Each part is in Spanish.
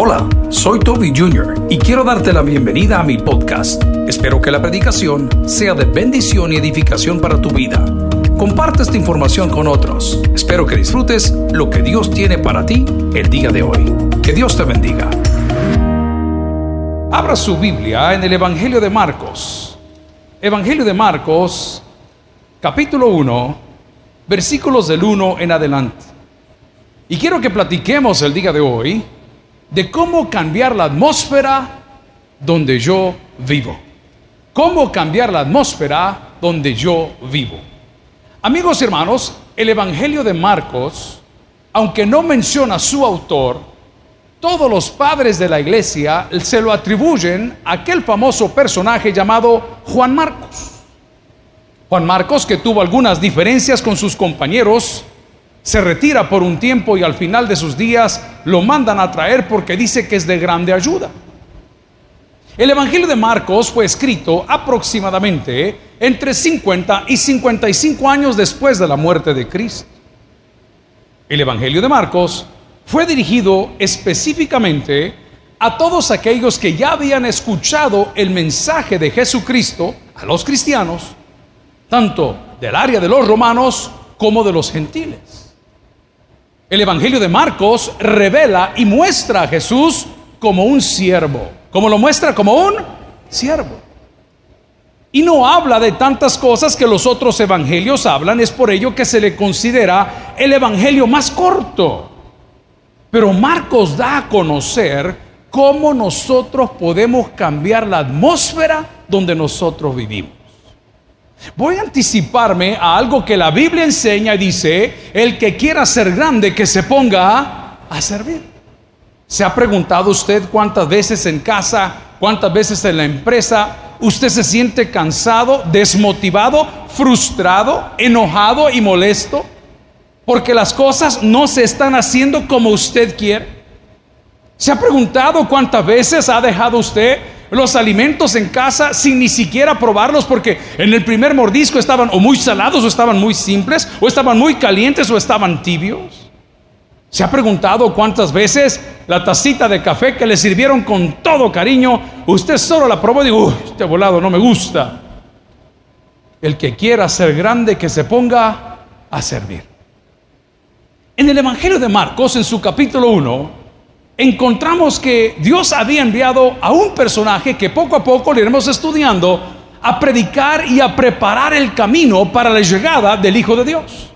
Hola, soy Toby Jr. y quiero darte la bienvenida a mi podcast. Espero que la predicación sea de bendición y edificación para tu vida. Comparte esta información con otros. Espero que disfrutes lo que Dios tiene para ti el día de hoy. Que Dios te bendiga. Abra su Biblia en el Evangelio de Marcos. Evangelio de Marcos, capítulo 1, versículos del 1 en adelante. Y quiero que platiquemos el día de hoy de cómo cambiar la atmósfera donde yo vivo. Cómo cambiar la atmósfera donde yo vivo. Amigos y hermanos, el Evangelio de Marcos, aunque no menciona su autor, todos los padres de la iglesia se lo atribuyen a aquel famoso personaje llamado Juan Marcos. Juan Marcos, que tuvo algunas diferencias con sus compañeros, se retira por un tiempo y al final de sus días lo mandan a traer porque dice que es de grande ayuda. El Evangelio de Marcos fue escrito aproximadamente entre 50 y 55 años después de la muerte de Cristo. El Evangelio de Marcos fue dirigido específicamente a todos aquellos que ya habían escuchado el mensaje de Jesucristo, a los cristianos, tanto del área de los romanos como de los gentiles. El Evangelio de Marcos revela y muestra a Jesús como un siervo. como lo muestra? Como un siervo. Y no habla de tantas cosas que los otros evangelios hablan, es por ello que se le considera el evangelio más corto. Pero Marcos da a conocer cómo nosotros podemos cambiar la atmósfera donde nosotros vivimos. Voy a anticiparme a algo que la Biblia enseña y dice, el que quiera ser grande, que se ponga a servir. ¿Se ha preguntado usted cuántas veces en casa, cuántas veces en la empresa, usted se siente cansado, desmotivado, frustrado, enojado y molesto? Porque las cosas no se están haciendo como usted quiere. ¿Se ha preguntado cuántas veces ha dejado usted los alimentos en casa sin ni siquiera probarlos porque en el primer mordisco estaban o muy salados o estaban muy simples o estaban muy calientes o estaban tibios. ¿Se ha preguntado cuántas veces la tacita de café que le sirvieron con todo cariño, usted solo la probó y dijo, este volado no me gusta? El que quiera ser grande, que se ponga a servir. En el Evangelio de Marcos, en su capítulo 1, encontramos que Dios había enviado a un personaje que poco a poco le iremos estudiando a predicar y a preparar el camino para la llegada del Hijo de Dios.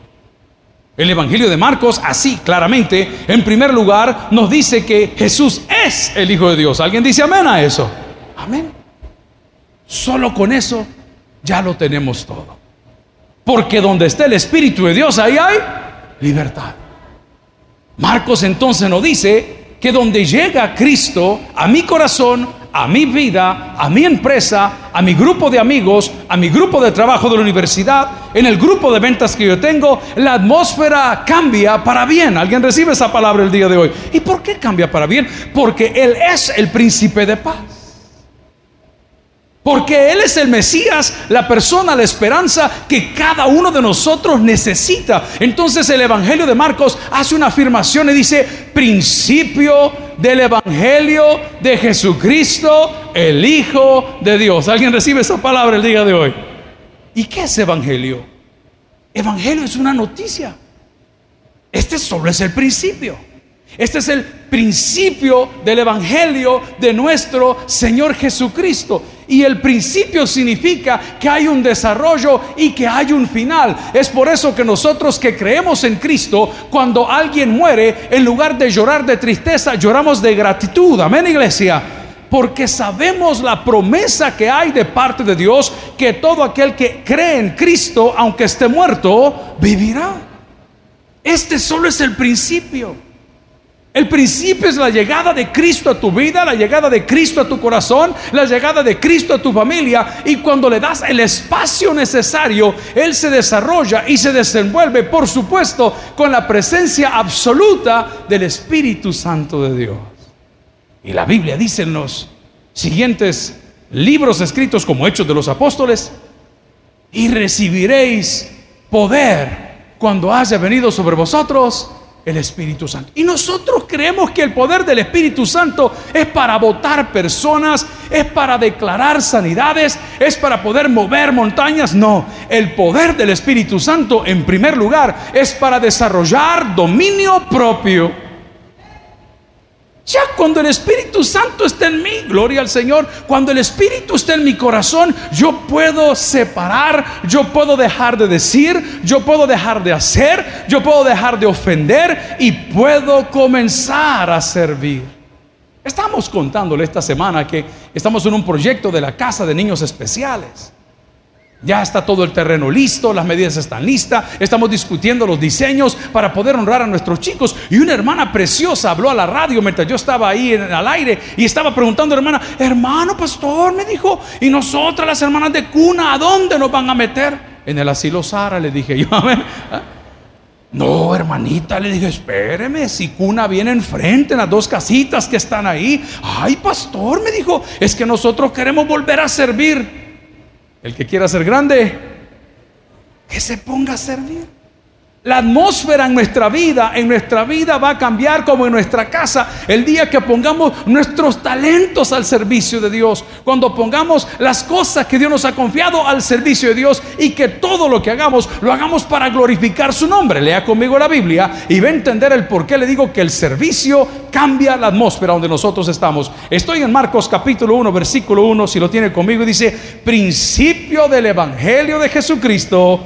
El Evangelio de Marcos, así claramente, en primer lugar, nos dice que Jesús es el Hijo de Dios. ¿Alguien dice amén a eso? Amén. Solo con eso ya lo tenemos todo. Porque donde está el Espíritu de Dios, ahí hay libertad. Marcos entonces nos dice que donde llega Cristo a mi corazón, a mi vida, a mi empresa, a mi grupo de amigos, a mi grupo de trabajo de la universidad, en el grupo de ventas que yo tengo, la atmósfera cambia para bien. ¿Alguien recibe esa palabra el día de hoy? ¿Y por qué cambia para bien? Porque Él es el príncipe de paz. Porque Él es el Mesías, la persona, la esperanza que cada uno de nosotros necesita. Entonces el Evangelio de Marcos hace una afirmación y dice, principio del Evangelio de Jesucristo, el Hijo de Dios. ¿Alguien recibe esa palabra el día de hoy? ¿Y qué es Evangelio? Evangelio es una noticia. Este solo es el principio. Este es el principio del Evangelio de nuestro Señor Jesucristo. Y el principio significa que hay un desarrollo y que hay un final. Es por eso que nosotros que creemos en Cristo, cuando alguien muere, en lugar de llorar de tristeza, lloramos de gratitud. Amén, iglesia. Porque sabemos la promesa que hay de parte de Dios, que todo aquel que cree en Cristo, aunque esté muerto, vivirá. Este solo es el principio. El principio es la llegada de Cristo a tu vida, la llegada de Cristo a tu corazón, la llegada de Cristo a tu familia. Y cuando le das el espacio necesario, Él se desarrolla y se desenvuelve, por supuesto, con la presencia absoluta del Espíritu Santo de Dios. Y la Biblia dice en los siguientes libros escritos como Hechos de los Apóstoles, y recibiréis poder cuando haya venido sobre vosotros el Espíritu Santo. Y nosotros creemos que el poder del Espíritu Santo es para votar personas, es para declarar sanidades, es para poder mover montañas. No, el poder del Espíritu Santo en primer lugar es para desarrollar dominio propio. Ya cuando el Espíritu Santo está en mí, gloria al Señor, cuando el Espíritu está en mi corazón, yo puedo separar, yo puedo dejar de decir, yo puedo dejar de hacer, yo puedo dejar de ofender y puedo comenzar a servir. Estamos contándole esta semana que estamos en un proyecto de la Casa de Niños Especiales. Ya está todo el terreno listo, las medidas están listas, estamos discutiendo los diseños para poder honrar a nuestros chicos. Y una hermana preciosa habló a la radio mientras yo estaba ahí en, al aire y estaba preguntando a hermana, hermano pastor, me dijo, y nosotras las hermanas de cuna, ¿a dónde nos van a meter? En el asilo Sara, le dije yo, ¿ah? No, hermanita, le dije, espéreme, si cuna viene enfrente en las dos casitas que están ahí. Ay, pastor, me dijo, es que nosotros queremos volver a servir. El que quiera ser grande, que se ponga a servir. La atmósfera en nuestra vida, en nuestra vida va a cambiar como en nuestra casa el día que pongamos nuestros talentos al servicio de Dios, cuando pongamos las cosas que Dios nos ha confiado al servicio de Dios y que todo lo que hagamos lo hagamos para glorificar su nombre. Lea conmigo la Biblia y va a entender el por qué le digo que el servicio cambia la atmósfera donde nosotros estamos. Estoy en Marcos capítulo 1, versículo 1, si lo tiene conmigo, y dice, principio del Evangelio de Jesucristo,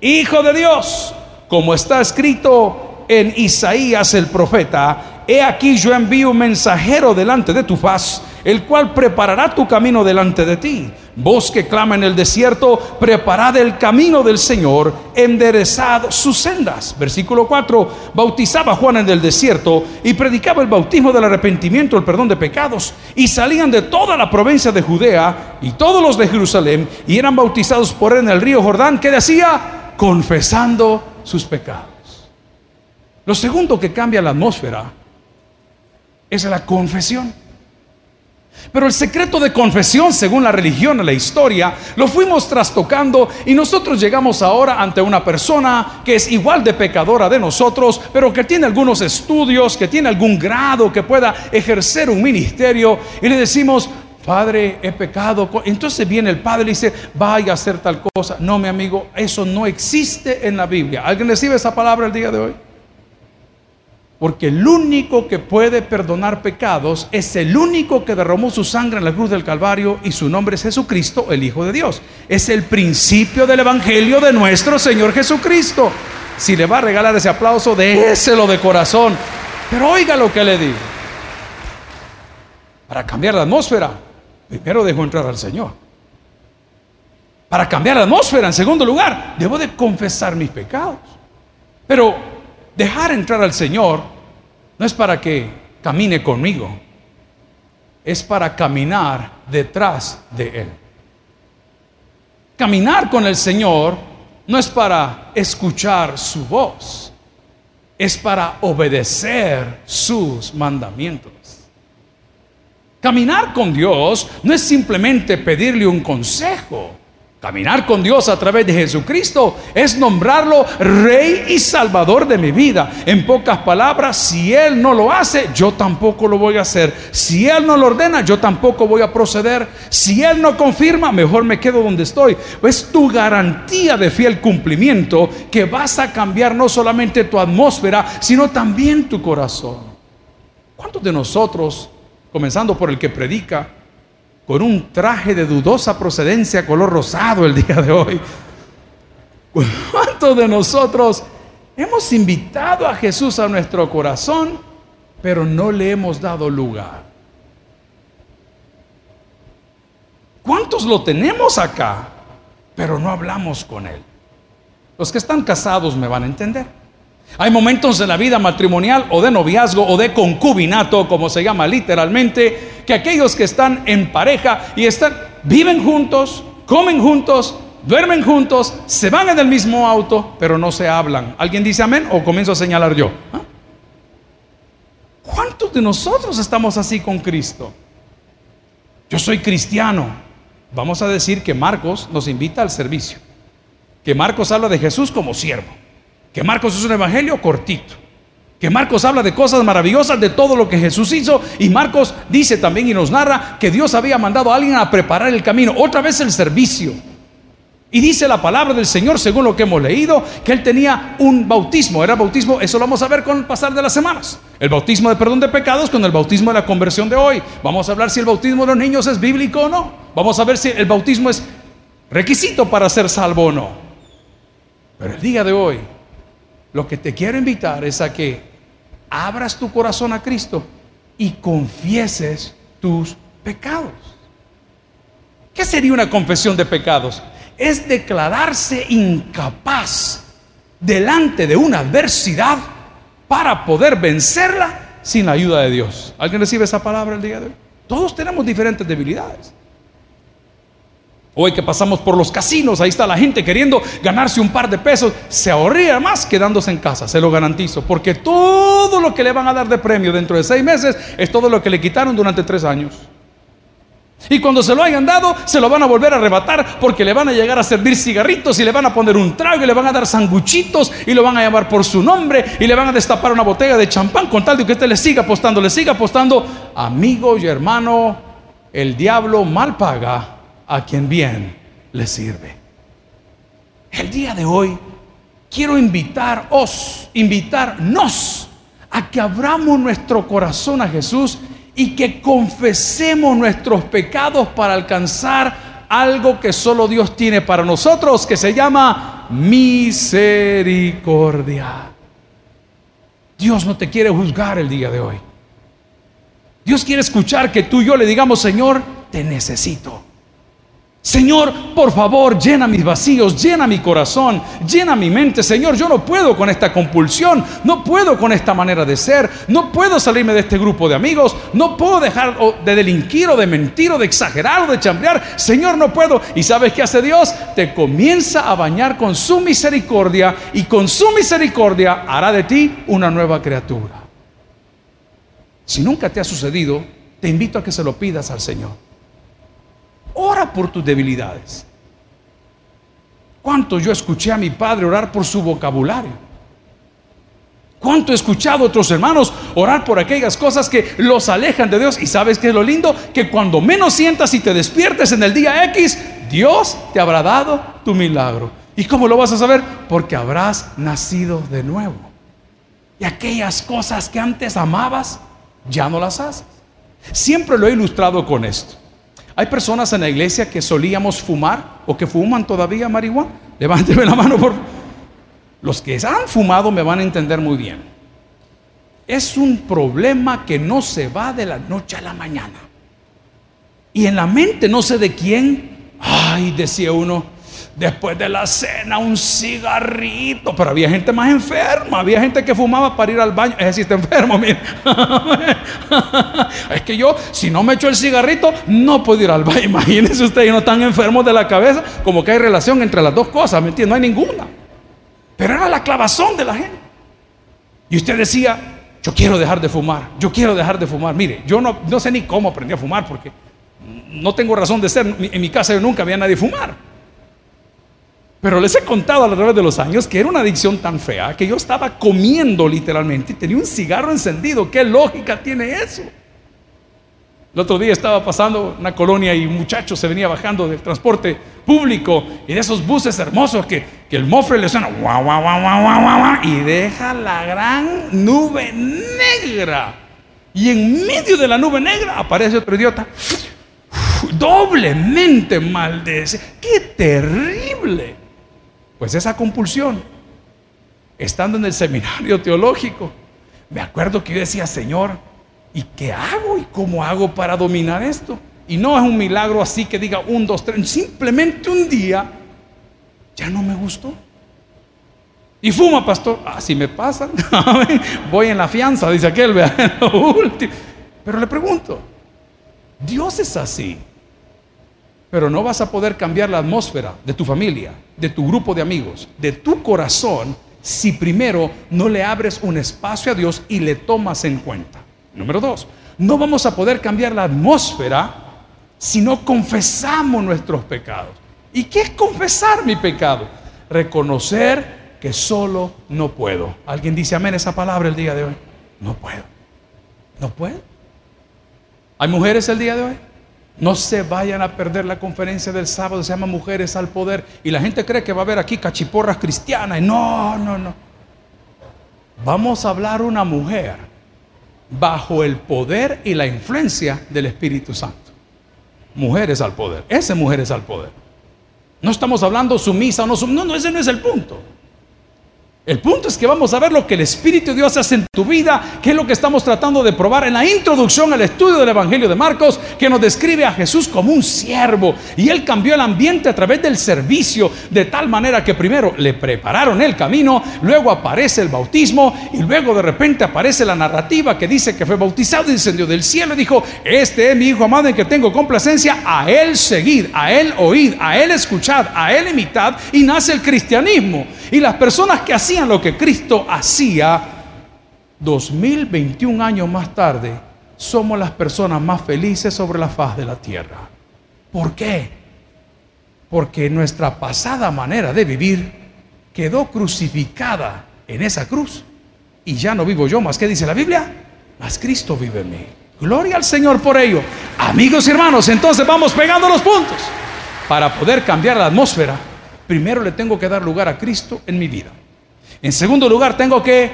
Hijo de Dios como está escrito en Isaías el profeta, he aquí yo envío un mensajero delante de tu faz, el cual preparará tu camino delante de ti. Vos que clama en el desierto, preparad el camino del Señor, enderezad sus sendas. Versículo 4, bautizaba Juan en el desierto y predicaba el bautismo del arrepentimiento, el perdón de pecados. Y salían de toda la provincia de Judea y todos los de Jerusalén y eran bautizados por él en el río Jordán, que decía, confesando sus pecados. Lo segundo que cambia la atmósfera es la confesión. Pero el secreto de confesión, según la religión y la historia, lo fuimos trastocando y nosotros llegamos ahora ante una persona que es igual de pecadora de nosotros, pero que tiene algunos estudios, que tiene algún grado, que pueda ejercer un ministerio y le decimos, Padre, he pecado. Entonces viene el Padre y dice, vaya a hacer tal cosa. No, mi amigo, eso no existe en la Biblia. ¿Alguien recibe esa palabra el día de hoy? Porque el único que puede perdonar pecados es el único que derramó su sangre en la cruz del Calvario y su nombre es Jesucristo, el Hijo de Dios. Es el principio del Evangelio de nuestro Señor Jesucristo. Si le va a regalar ese aplauso, déselo de corazón. Pero oiga lo que le digo. Para cambiar la atmósfera, primero dejo entrar al Señor. Para cambiar la atmósfera, en segundo lugar, debo de confesar mis pecados. Pero dejar entrar al Señor no es para que camine conmigo, es para caminar detrás de Él. Caminar con el Señor no es para escuchar su voz, es para obedecer sus mandamientos. Caminar con Dios no es simplemente pedirle un consejo. Caminar con Dios a través de Jesucristo es nombrarlo Rey y Salvador de mi vida. En pocas palabras, si Él no lo hace, yo tampoco lo voy a hacer. Si Él no lo ordena, yo tampoco voy a proceder. Si Él no confirma, mejor me quedo donde estoy. Es tu garantía de fiel cumplimiento que vas a cambiar no solamente tu atmósfera, sino también tu corazón. ¿Cuántos de nosotros comenzando por el que predica, con un traje de dudosa procedencia color rosado el día de hoy. ¿Cuántos de nosotros hemos invitado a Jesús a nuestro corazón, pero no le hemos dado lugar? ¿Cuántos lo tenemos acá, pero no hablamos con Él? Los que están casados me van a entender. Hay momentos en la vida matrimonial o de noviazgo o de concubinato, como se llama literalmente, que aquellos que están en pareja y están, viven juntos, comen juntos, duermen juntos, se van en el mismo auto, pero no se hablan. ¿Alguien dice amén o comienzo a señalar yo? ¿Ah? ¿Cuántos de nosotros estamos así con Cristo? Yo soy cristiano. Vamos a decir que Marcos nos invita al servicio. Que Marcos habla de Jesús como siervo que Marcos es un evangelio cortito. Que Marcos habla de cosas maravillosas, de todo lo que Jesús hizo. Y Marcos dice también y nos narra que Dios había mandado a alguien a preparar el camino. Otra vez el servicio. Y dice la palabra del Señor, según lo que hemos leído, que él tenía un bautismo. Era bautismo, eso lo vamos a ver con el pasar de las semanas. El bautismo de perdón de pecados con el bautismo de la conversión de hoy. Vamos a hablar si el bautismo de los niños es bíblico o no. Vamos a ver si el bautismo es requisito para ser salvo o no. Pero el día de hoy, lo que te quiero invitar es a que abras tu corazón a Cristo y confieses tus pecados. ¿Qué sería una confesión de pecados? Es declararse incapaz delante de una adversidad para poder vencerla sin la ayuda de Dios. ¿Alguien recibe esa palabra el día de hoy? Todos tenemos diferentes debilidades. Hoy que pasamos por los casinos, ahí está la gente queriendo ganarse un par de pesos, se ahorría más quedándose en casa, se lo garantizo, porque todo lo que le van a dar de premio dentro de seis meses es todo lo que le quitaron durante tres años. Y cuando se lo hayan dado, se lo van a volver a arrebatar porque le van a llegar a servir cigarritos y le van a poner un trago y le van a dar sanguchitos y lo van a llamar por su nombre y le van a destapar una botella de champán con tal de que usted le siga apostando, le siga apostando. Amigo y hermano, el diablo mal paga a quien bien le sirve. El día de hoy quiero invitaros, invitarnos a que abramos nuestro corazón a Jesús y que confesemos nuestros pecados para alcanzar algo que solo Dios tiene para nosotros, que se llama misericordia. Dios no te quiere juzgar el día de hoy. Dios quiere escuchar que tú y yo le digamos, Señor, te necesito. Señor, por favor, llena mis vacíos, llena mi corazón, llena mi mente. Señor, yo no puedo con esta compulsión, no puedo con esta manera de ser, no puedo salirme de este grupo de amigos, no puedo dejar de delinquir o de mentir o de exagerar o de chambrear. Señor, no puedo. ¿Y sabes qué hace Dios? Te comienza a bañar con su misericordia y con su misericordia hará de ti una nueva criatura. Si nunca te ha sucedido, te invito a que se lo pidas al Señor. Ora por tus debilidades. ¿Cuánto yo escuché a mi padre orar por su vocabulario? ¿Cuánto he escuchado a otros hermanos orar por aquellas cosas que los alejan de Dios? Y sabes que es lo lindo, que cuando menos sientas y te despiertes en el día X, Dios te habrá dado tu milagro. ¿Y cómo lo vas a saber? Porque habrás nacido de nuevo. Y aquellas cosas que antes amabas, ya no las haces. Siempre lo he ilustrado con esto. Hay personas en la iglesia que solíamos fumar o que fuman todavía marihuana. Levánteme la mano por los que han fumado me van a entender muy bien. Es un problema que no se va de la noche a la mañana. Y en la mente no sé de quién, ay, decía uno, después de la cena un cigarrito, pero había gente más enferma, había gente que fumaba para ir al baño, es decir, está enfermo, mire. es que yo, si no me echo el cigarrito, no puedo ir al baño. Imagínense ustedes, no están enfermos de la cabeza, como que hay relación entre las dos cosas, ¿me entiendes? No hay ninguna. Pero era la clavazón de la gente. Y usted decía, yo quiero dejar de fumar, yo quiero dejar de fumar. Mire, yo no, no sé ni cómo aprendí a fumar porque no tengo razón de ser. En mi casa yo nunca había nadie fumar. Pero les he contado a lo largo de los años que era una adicción tan fea que yo estaba comiendo literalmente y tenía un cigarro encendido. ¿Qué lógica tiene eso? El otro día estaba pasando una colonia y un muchacho se venía bajando del transporte público y de esos buses hermosos que, el mofre le suena guau, guau, guau, guau, guau, y deja la gran nube negra. Y en medio de la nube negra aparece otro idiota doblemente maldece. ¡Qué terrible! Pues esa compulsión, estando en el seminario teológico, me acuerdo que yo decía, Señor, ¿y qué hago? ¿Y cómo hago para dominar esto? Y no es un milagro así que diga un, dos, tres, simplemente un día ya no me gustó. Y fuma, pastor. Así me pasa. Voy en la fianza, dice aquel, vea, lo. Pero le pregunto, ¿Dios es así? Pero no vas a poder cambiar la atmósfera de tu familia, de tu grupo de amigos, de tu corazón, si primero no le abres un espacio a Dios y le tomas en cuenta. Número dos, no vamos a poder cambiar la atmósfera si no confesamos nuestros pecados. ¿Y qué es confesar mi pecado? Reconocer que solo no puedo. ¿Alguien dice amén esa palabra el día de hoy? No puedo. No puedo. ¿Hay mujeres el día de hoy? No se vayan a perder la conferencia del sábado, se llama Mujeres al Poder. Y la gente cree que va a haber aquí cachiporras cristianas. No, no, no. Vamos a hablar una mujer bajo el poder y la influencia del Espíritu Santo. Mujeres al poder. Ese mujeres al poder. No estamos hablando sumisa o no sumisa. No, no, ese no es el punto. El punto es que vamos a ver lo que el Espíritu de Dios hace en tu vida, que es lo que estamos tratando de probar en la introducción al estudio del Evangelio de Marcos, que nos describe a Jesús como un siervo. Y él cambió el ambiente a través del servicio, de tal manera que primero le prepararon el camino, luego aparece el bautismo y luego de repente aparece la narrativa que dice que fue bautizado y descendió del cielo y dijo, este es mi Hijo amado en que tengo complacencia, a él seguir, a él oír, a él escuchar, a él imitad y nace el cristianismo. Y las personas que hacían lo que Cristo hacía, 2021 años más tarde, somos las personas más felices sobre la faz de la tierra. ¿Por qué? Porque nuestra pasada manera de vivir quedó crucificada en esa cruz. Y ya no vivo yo, más que dice la Biblia, más Cristo vive en mí. Gloria al Señor por ello. Amigos y hermanos, entonces vamos pegando los puntos. Para poder cambiar la atmósfera, primero le tengo que dar lugar a Cristo en mi vida. En segundo lugar, tengo que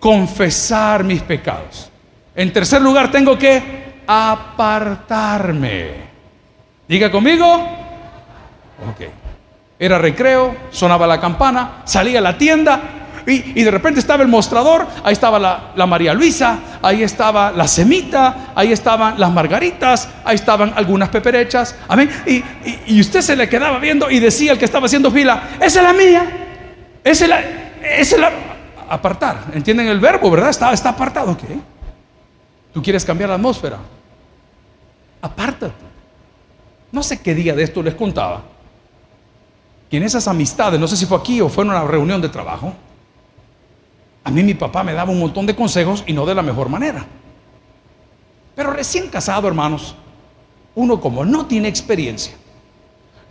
confesar mis pecados. En tercer lugar, tengo que apartarme. Diga conmigo. Ok. Era recreo, sonaba la campana, salía a la tienda y, de repente estaba el mostrador, ahí estaba la, María Luisa, ahí estaba la semita, ahí estaban las margaritas, ahí estaban algunas peperechas. Amén. Y, usted se le quedaba viendo y decía el que estaba haciendo fila, esa es la mía, esa es la es el apartar. ¿Entienden el verbo, verdad? Está, apartado. ¿qué? Tú quieres cambiar la atmósfera. Apártate. No sé qué día de esto les contaba. Que en esas amistades, no sé si fue aquí o fue en una reunión de trabajo, a mí mi papá me daba un montón de consejos y no de la mejor manera. Pero recién casado, hermanos, uno como no tiene experiencia,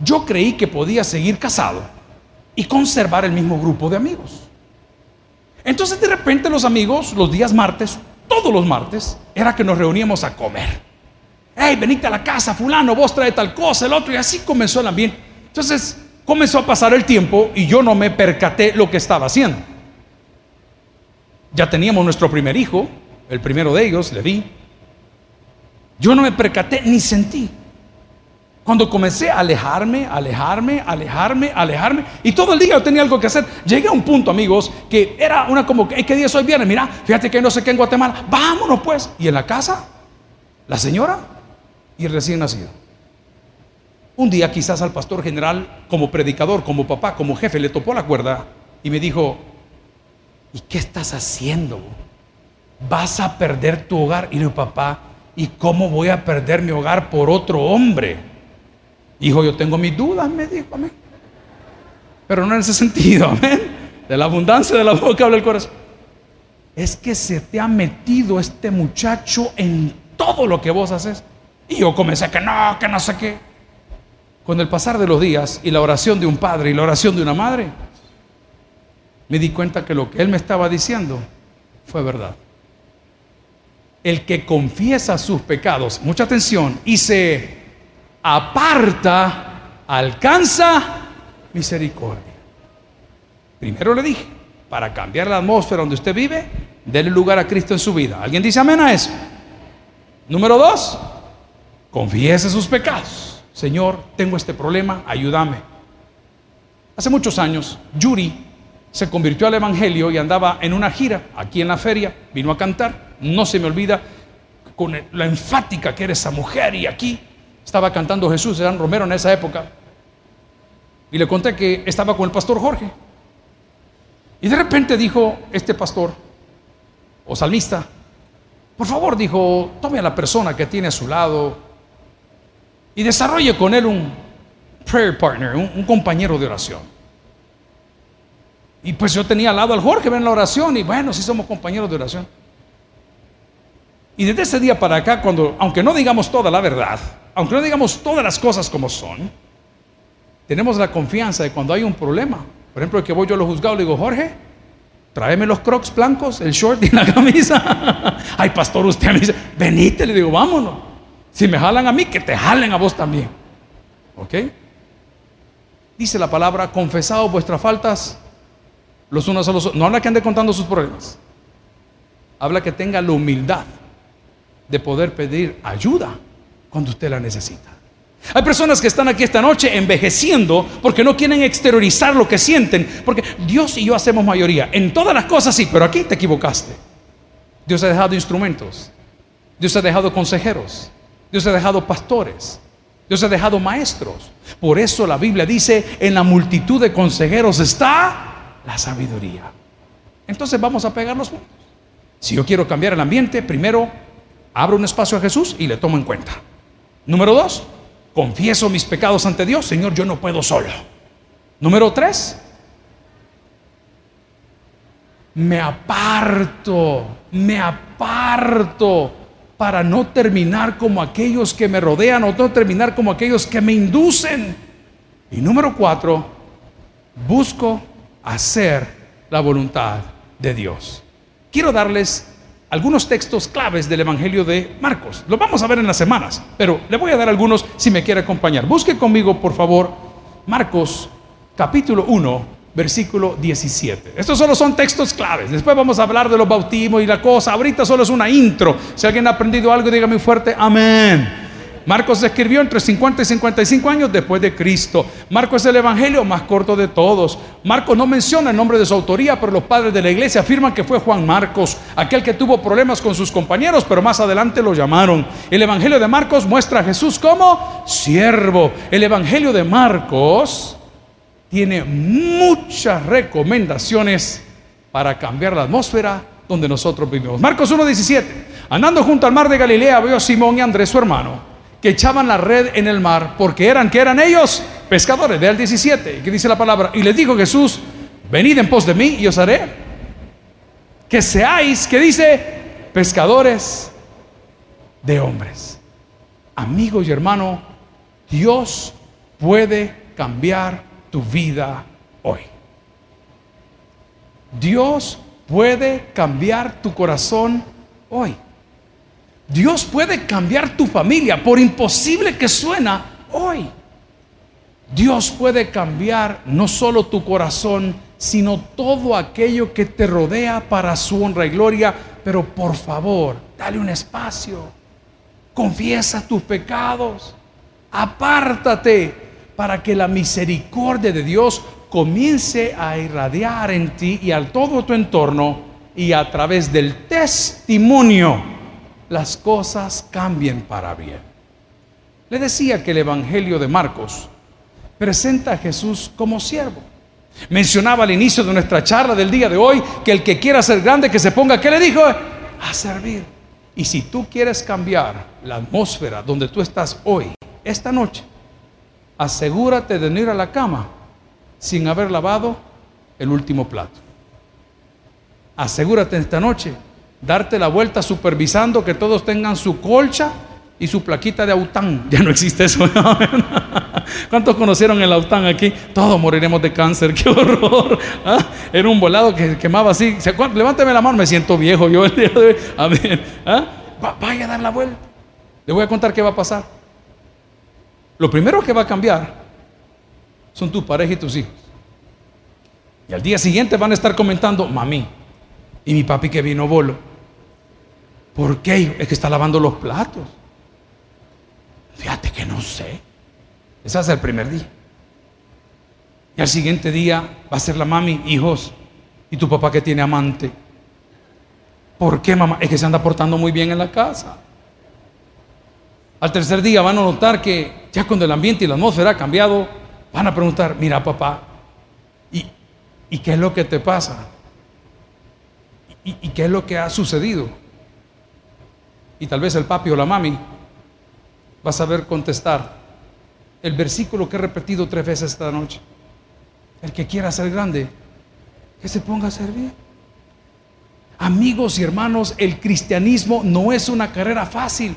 yo creí que podía seguir casado y conservar el mismo grupo de amigos. Entonces de repente los amigos, los días martes, todos los martes, era que nos reuníamos a comer. Hey, venite a la casa, fulano, vos trae tal cosa, el otro, y así comenzó el ambiente. Entonces comenzó a pasar el tiempo y yo no me percaté lo que estaba haciendo. Ya teníamos nuestro primer hijo, el primero de ellos, le vi. Yo no me percaté ni sentí. Cuando comencé a alejarme, alejarme, alejarme, alejarme, y todo el día yo tenía algo que hacer, llegué a un punto, amigos, que era una como, ¿qué día soy viernes? Mira, fíjate que no sé qué en Guatemala, vámonos pues. Y en la casa, la señora y el recién nacido. Un día quizás al pastor general, como predicador, como papá, como jefe, le topó la cuerda y me dijo, ¿y qué estás haciendo? Vas a perder tu hogar. Y le papá, ¿y cómo voy a perder mi hogar por otro hombre? Hijo, yo tengo mis dudas, me dijo, amén. Pero no en ese sentido, amén. De la abundancia de la boca habla el corazón. Es que se te ha metido este muchacho en todo lo que vos haces. Y yo comencé que no, que no sé qué. Con el pasar de los días y la oración de un padre y la oración de una madre, me di cuenta que lo que él me estaba diciendo fue verdad. El que confiesa sus pecados, mucha atención, y se aparta, alcanza misericordia. Primero le dije, para cambiar la atmósfera donde usted vive, déle lugar a Cristo en su vida. ¿Alguien dice amén a eso? Número dos, confiese sus pecados. Señor, tengo este problema, ayúdame. Hace muchos años, Yuri se convirtió al Evangelio y andaba en una gira aquí en la feria, vino a cantar, no se me olvida con la enfática que era esa mujer y aquí estaba cantando Jesús, eran Romero en esa época. Y le conté que estaba con el pastor Jorge. Y de repente dijo este pastor, o salmista, por favor, dijo, tome a la persona que tiene a su lado y desarrolle con él un prayer partner, un, compañero de oración. Y pues yo tenía al lado al Jorge, ven la oración, y bueno, sí somos compañeros de oración. Y desde ese día para acá, cuando, aunque no digamos toda la verdad, aunque no digamos todas las cosas como son, tenemos la confianza de cuando hay un problema, Por ejemplo, el que voy yo a los juzgados, le digo, Jorge, tráeme los crocs blancos, el short y la camisa. Ay, pastor, usted me dice, venite, le digo, vámonos. Si me jalan a mí, que te jalen a vos también. ¿Ok? Dice la palabra, confesado vuestras faltas los unos a los otros. No habla que ande contando sus problemas. Habla que tenga la humildad de poder pedir ayuda cuando usted la necesita. Hay personas que están aquí esta noche envejeciendo porque no quieren exteriorizar lo que sienten. Porque Dios y yo hacemos mayoría. En todas las cosas sí, pero aquí te equivocaste. Dios ha dejado instrumentos. Dios ha dejado consejeros. Dios ha dejado pastores. Dios ha dejado maestros. Por eso la Biblia dice, en la multitud de consejeros está la sabiduría. Entonces vamos a pegarnos juntos. Si yo quiero cambiar el ambiente, primero abro un espacio a Jesús y le tomo en cuenta. Número dos, confieso mis pecados ante Dios. Señor, yo no puedo solo. Número tres, me aparto, me aparto para no terminar como aquellos que me rodean o no terminar como aquellos que me inducen. Y número cuatro, busco hacer la voluntad de Dios. Quiero darles algunos textos claves del Evangelio de Marcos. Los vamos a ver en las semanas, pero le voy a dar algunos si me quiere acompañar. Busque conmigo, por favor, Marcos capítulo 1, versículo 17. Estos solo son textos claves. Después vamos a hablar de los bautismos y la cosa. Ahorita solo es una intro. Si alguien ha aprendido algo, dígame fuerte, amén. Marcos escribió entre 50 y 55 años después de Cristo. Marcos es el evangelio más corto de todos. Marcos no menciona el nombre de su autoría, pero los padres de la iglesia afirman que fue Juan Marcos, aquel que tuvo problemas con sus compañeros, pero más adelante lo llamaron. El evangelio de Marcos muestra a Jesús como siervo. El evangelio de Marcos tiene muchas recomendaciones para cambiar la atmósfera donde nosotros vivimos. Marcos 1:17. Andando junto al mar de Galilea, vio a Simón y Andrés su hermano que echaban la red en el mar, porque eran, que eran ellos? Pescadores, de al 17, que dice la palabra, y les dijo Jesús, venid en pos de mí y os haré que seáis, que dice, pescadores de hombres. Amigos y hermano, Dios puede cambiar tu vida hoy. Dios puede cambiar tu corazón hoy. Dios puede cambiar tu familia, por imposible que suena hoy. Dios puede cambiar no solo tu corazón, sino todo aquello que te rodea para su honra y gloria. Pero por favor, dale un espacio. Confiesa tus pecados. Apártate para que la misericordia de Dios comience a irradiar en ti y a todo tu entorno y a través del testimonio las cosas cambien para bien. Le decía que el Evangelio de Marcos presenta a Jesús como siervo. Mencionaba al inicio de nuestra charla del día de hoy que el que quiera ser grande, que se ponga, ¿qué le dijo? A servir. Y si tú quieres cambiar la atmósfera donde tú estás hoy, esta noche, asegúrate de no ir a la cama sin haber lavado el último plato. Asegúrate esta noche darte la vuelta supervisando que todos tengan su colcha y su plaquita de aután. Ya no existe eso. ¿Cuántos conocieron el aután aquí? Todos moriremos de cáncer. ¡Qué horror! ¿Ah? Era un volado que quemaba así. Levánteme la mano, me siento viejo yo el día de hoy. A ¿ah? vaya a dar la vuelta. Le voy a contar qué va a pasar. Lo primero que va a cambiar son tus pareja y tus hijos. Y al día siguiente van a estar comentando, mami, y mi papi que vino bolo. ¿Por qué? Es que está lavando los platos. Fíjate que no sé. Ese es el primer día. Y al siguiente día va a ser la mami, hijos, y tu papá que tiene amante. ¿Por qué, mamá? Es que se anda portando muy bien en la casa. Al tercer día van a notar que ya cuando el ambiente y la atmósfera ha cambiado, van a preguntar, mira papá, ¿y, ¿y qué es lo que te pasa? ¿Y, qué es lo que ha sucedido? Y tal vez el papi o la mami va a saber contestar el versículo que he repetido tres veces esta noche. El que quiera ser grande, que se ponga a servir. Amigos y hermanos, el cristianismo no es una carrera fácil,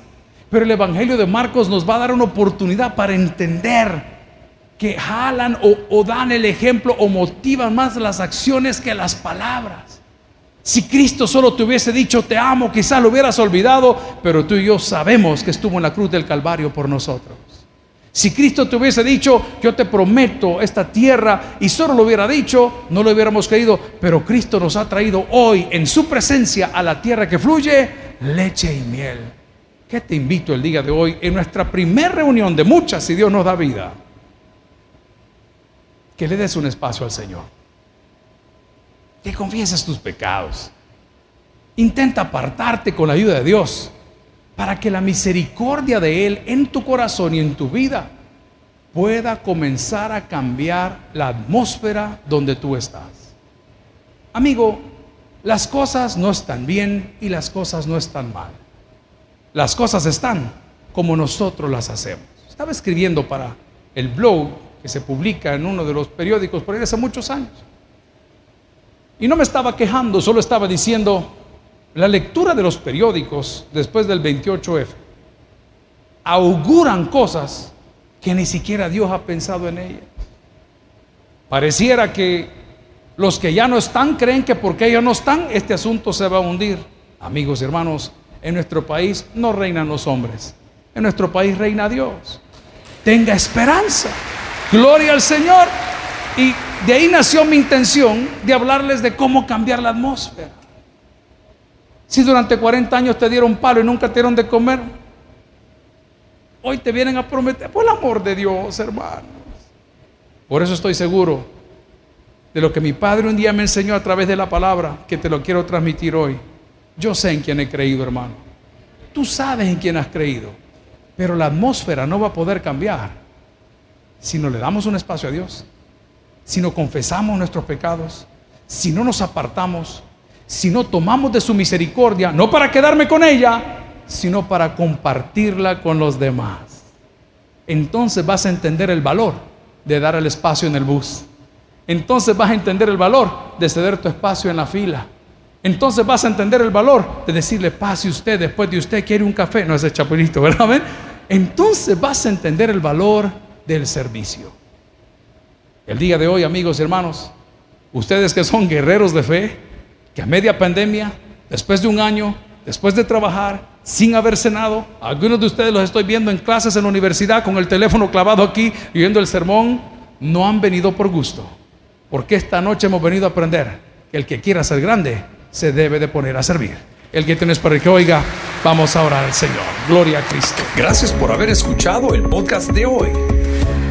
pero el Evangelio de Marcos nos va a dar una oportunidad para entender que jalan o, o dan el ejemplo o motivan más las acciones que las palabras. Si Cristo solo te hubiese dicho te amo, quizás lo hubieras olvidado, pero tú y yo sabemos que estuvo en la cruz del Calvario por nosotros. Si Cristo te hubiese dicho, yo te prometo esta tierra, y solo lo hubiera dicho, no lo hubiéramos creído, pero Cristo nos ha traído hoy en su presencia a la tierra que fluye leche y miel. ¿Qué te invito el día de hoy en nuestra primera reunión de muchas, si Dios nos da vida? Que le des un espacio al Señor. Que confieses tus pecados. Intenta apartarte con la ayuda de Dios para que la misericordia de Él en tu corazón y en tu vida pueda comenzar a cambiar la atmósfera donde tú estás. Amigo, las cosas no están bien y las cosas no están mal. Las cosas están como nosotros las hacemos. Estaba escribiendo para el blog que se publica en uno de los periódicos por ahí hace muchos años. Y no me estaba quejando, solo estaba diciendo, la lectura de los periódicos después del 28F auguran cosas que ni siquiera Dios ha pensado en ellas. Pareciera que los que ya no están creen que porque ellos no están, este asunto se va a hundir. Amigos y hermanos, en nuestro país no reinan los hombres, en nuestro país reina Dios. Tenga esperanza, gloria al Señor. Y de ahí nació mi intención de hablarles de cómo cambiar la atmósfera. Si durante 40 años te dieron palo y nunca te dieron de comer, hoy te vienen a prometer, por el amor de Dios, hermanos. Por eso estoy seguro de lo que mi padre un día me enseñó a través de la palabra, que te lo quiero transmitir hoy. Yo sé en quién he creído, hermano. Tú sabes en quién has creído, pero la atmósfera no va a poder cambiar si no le damos un espacio a Dios, si no confesamos nuestros pecados, si no nos apartamos si no tomamos de su misericordia, no para quedarme con ella, sino para compartirla con los demás. Entonces vas a entender el valor de dar el espacio en el bus. Entonces vas a entender el valor de ceder tu espacio en la fila. Entonces vas a entender el valor de decirle, pase usted, después de usted quiere un café. No es el chapulito, ¿verdad? Entonces vas a entender el valor del servicio. El día de hoy, amigos y hermanos, ustedes que son guerreros de fe, que a media pandemia, después de un año, después de trabajar, sin haber cenado, algunos de ustedes los estoy viendo en clases en la universidad con el teléfono clavado aquí y viendo el sermón, no han venido por gusto, porque esta noche hemos venido a aprender que el que quiera ser grande se debe de poner a servir. El que tienes para que oiga, vamos a orar al Señor. Gloria a Cristo. Gracias por haber escuchado el podcast de hoy.